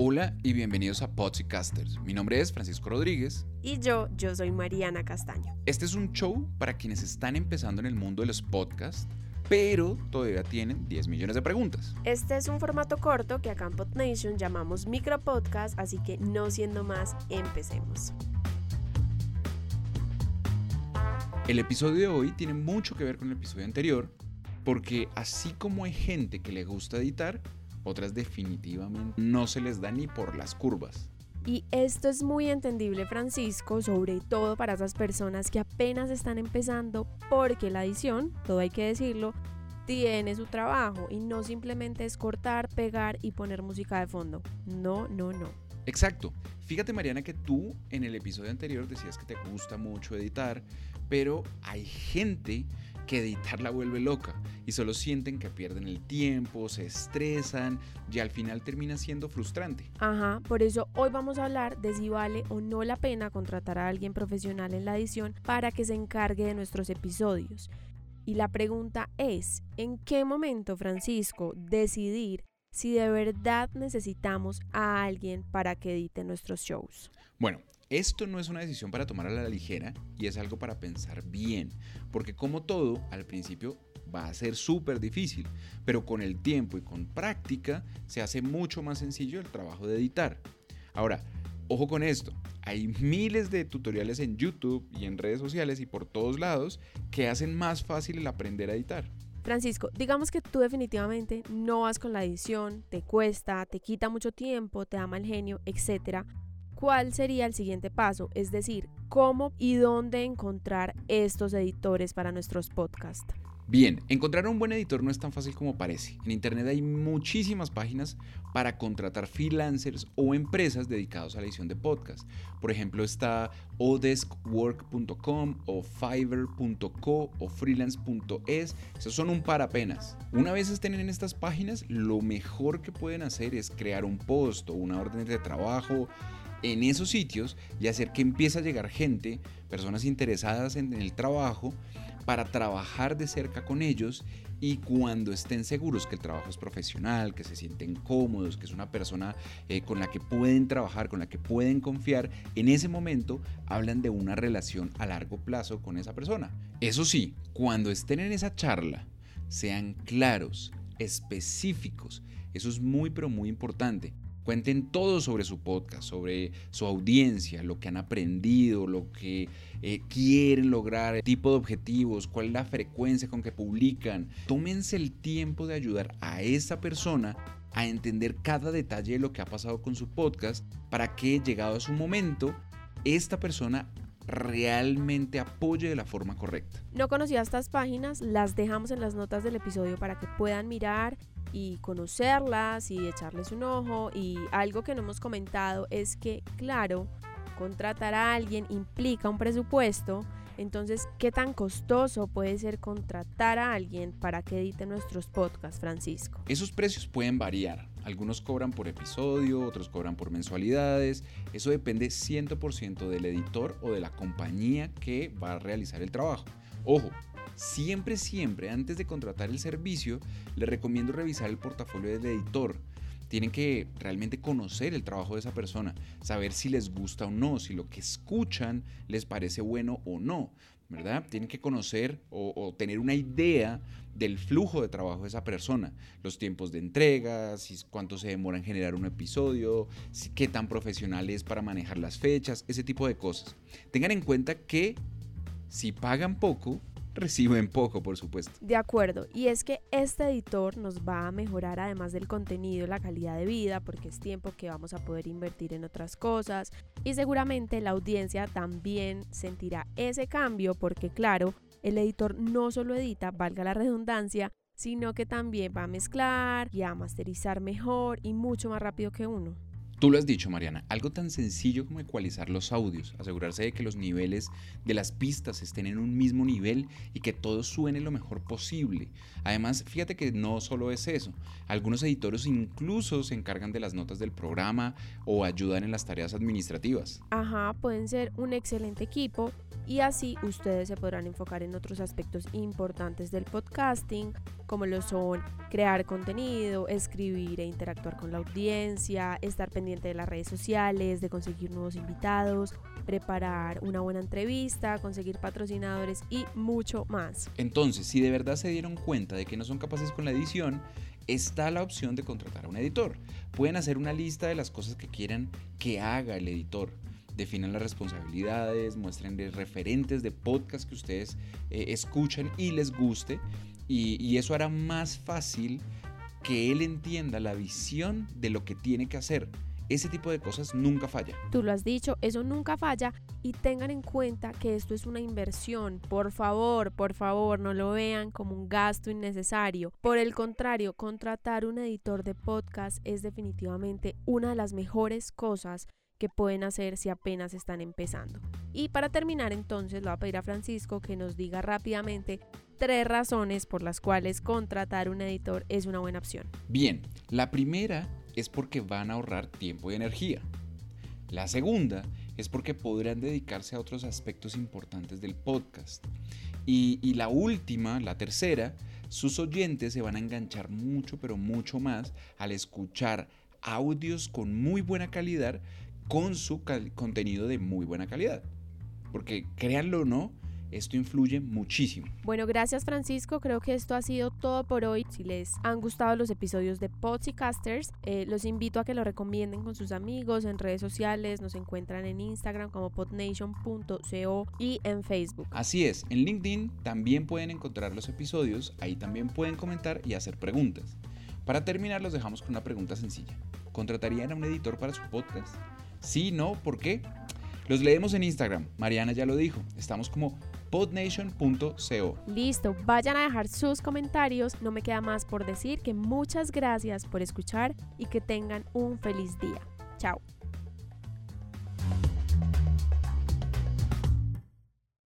Hola y bienvenidos a Podcasters. Mi nombre es Francisco Rodríguez. Y yo, yo soy Mariana Castaño. Este es un show para quienes están empezando en el mundo de los podcasts, pero todavía tienen 10 millones de preguntas. Este es un formato corto que acá en PodNation llamamos micropodcast, así que no siendo más, empecemos. El episodio de hoy tiene mucho que ver con el episodio anterior, porque así como hay gente que le gusta editar, otras definitivamente no se les da ni por las curvas. Y esto es muy entendible, Francisco, sobre todo para esas personas que apenas están empezando, porque la edición, todo hay que decirlo, tiene su trabajo y no simplemente es cortar, pegar y poner música de fondo. No, no, no. Exacto. Fíjate, Mariana, que tú en el episodio anterior decías que te gusta mucho editar, pero hay gente que editar la vuelve loca y solo sienten que pierden el tiempo, se estresan y al final termina siendo frustrante. Ajá, por eso hoy vamos a hablar de si vale o no la pena contratar a alguien profesional en la edición para que se encargue de nuestros episodios. Y la pregunta es, ¿en qué momento, Francisco, decidir si de verdad necesitamos a alguien para que edite nuestros shows? Bueno, esto no es una decisión para tomar a la ligera y es algo para pensar bien, porque como todo, al principio va a ser súper difícil, pero con el tiempo y con práctica se hace mucho más sencillo el trabajo de editar. Ahora, ojo con esto, hay miles de tutoriales en YouTube y en redes sociales y por todos lados que hacen más fácil el aprender a editar. Francisco, digamos que tú definitivamente no vas con la edición, te cuesta, te quita mucho tiempo, te ama el genio, etc cuál sería el siguiente paso, es decir, cómo y dónde encontrar estos editores para nuestros podcasts. Bien, encontrar un buen editor no es tan fácil como parece. En Internet hay muchísimas páginas para contratar freelancers o empresas dedicados a la edición de podcast. Por ejemplo, está odeskwork.com o fiverr.co o freelance.es. Esos son un par apenas. Una vez estén en estas páginas, lo mejor que pueden hacer es crear un post o una orden de trabajo en esos sitios y hacer que empiece a llegar gente, personas interesadas en el trabajo, para trabajar de cerca con ellos y cuando estén seguros que el trabajo es profesional, que se sienten cómodos, que es una persona eh, con la que pueden trabajar, con la que pueden confiar, en ese momento hablan de una relación a largo plazo con esa persona. Eso sí, cuando estén en esa charla, sean claros, específicos. Eso es muy pero muy importante. Cuenten todo sobre su podcast, sobre su audiencia, lo que han aprendido, lo que eh, quieren lograr, el tipo de objetivos, cuál es la frecuencia con que publican. Tómense el tiempo de ayudar a esa persona a entender cada detalle de lo que ha pasado con su podcast para que llegado a su momento, esta persona realmente apoye de la forma correcta. No conocía estas páginas, las dejamos en las notas del episodio para que puedan mirar y conocerlas y echarles un ojo. Y algo que no hemos comentado es que, claro, contratar a alguien implica un presupuesto. Entonces, ¿qué tan costoso puede ser contratar a alguien para que edite nuestros podcasts, Francisco? Esos precios pueden variar. Algunos cobran por episodio, otros cobran por mensualidades. Eso depende 100% del editor o de la compañía que va a realizar el trabajo. Ojo, siempre, siempre, antes de contratar el servicio, le recomiendo revisar el portafolio del editor. Tienen que realmente conocer el trabajo de esa persona, saber si les gusta o no, si lo que escuchan les parece bueno o no. ¿verdad? Tienen que conocer o, tener una idea del flujo de trabajo de esa persona, los tiempos de entrega, cuánto se demora en generar un episodio, qué tan profesional es para manejar las fechas, ese tipo de cosas. Tengan en cuenta que si pagan poco, reciben poco, por supuesto. De acuerdo, y es que este editor nos va a mejorar además del contenido, la calidad de vida, porque es tiempo que vamos a poder invertir en otras cosas y seguramente la audiencia también sentirá ese cambio porque claro, el editor no solo edita, valga la redundancia, sino que también va a mezclar y a masterizar mejor y mucho más rápido que uno. Tú lo has dicho, Mariana, algo tan sencillo como ecualizar los audios, asegurarse de que los niveles de las pistas estén en un mismo nivel y que todo suene lo mejor posible. Además, fíjate que no solo es eso, algunos editores incluso se encargan de las notas del programa o ayudan en las tareas administrativas. Ajá, pueden ser un excelente equipo y así ustedes se podrán enfocar en otros aspectos importantes del podcasting, como lo son crear contenido, escribir e interactuar con la audiencia, estar pendiente de las redes sociales, de conseguir nuevos invitados, preparar una buena entrevista, conseguir patrocinadores y mucho más. Entonces, si de verdad se dieron cuenta de que no son capaces con la edición, está la opción de contratar a un editor. Pueden hacer una lista de las cosas que quieran que haga el editor definan las responsabilidades, muestren referentes de podcast que ustedes eh, escuchan y les guste. Y, eso hará más fácil que él entienda la visión de lo que tiene que hacer. Ese tipo de cosas nunca falla. Tú lo has dicho, eso nunca falla y tengan en cuenta que esto es una inversión. Por favor, por favor, no lo vean como un gasto innecesario. Por el contrario, contratar un editor de podcast es definitivamente una de las mejores cosas que pueden hacer si apenas están empezando. Y para terminar entonces, le voy a pedir a Francisco que nos diga rápidamente tres razones por las cuales contratar un editor es una buena opción. Bien, la primera es porque van a ahorrar tiempo y energía. La segunda es porque podrán dedicarse a otros aspectos importantes del podcast. Y, la última, la tercera, sus oyentes se van a enganchar mucho, pero mucho más al escuchar audios con muy buena calidad con su contenido de muy buena calidad. Porque créanlo o no, esto influye muchísimo. Bueno, gracias Francisco. Creo que esto ha sido todo por hoy. Si les han gustado los episodios de Pods y Casters, eh, los invito a que lo recomienden con sus amigos en redes sociales. Nos encuentran en Instagram como podnation.co y en Facebook. Así es, en LinkedIn también pueden encontrar los episodios. Ahí también pueden comentar y hacer preguntas. Para terminar, los dejamos con una pregunta sencilla. ¿Contratarían a un editor para su podcast? Sí, no, ¿por qué? Los leemos en Instagram. Mariana ya lo dijo. Estamos como podnation.co. Listo, vayan a dejar sus comentarios. No me queda más por decir que muchas gracias por escuchar y que tengan un feliz día. Chao.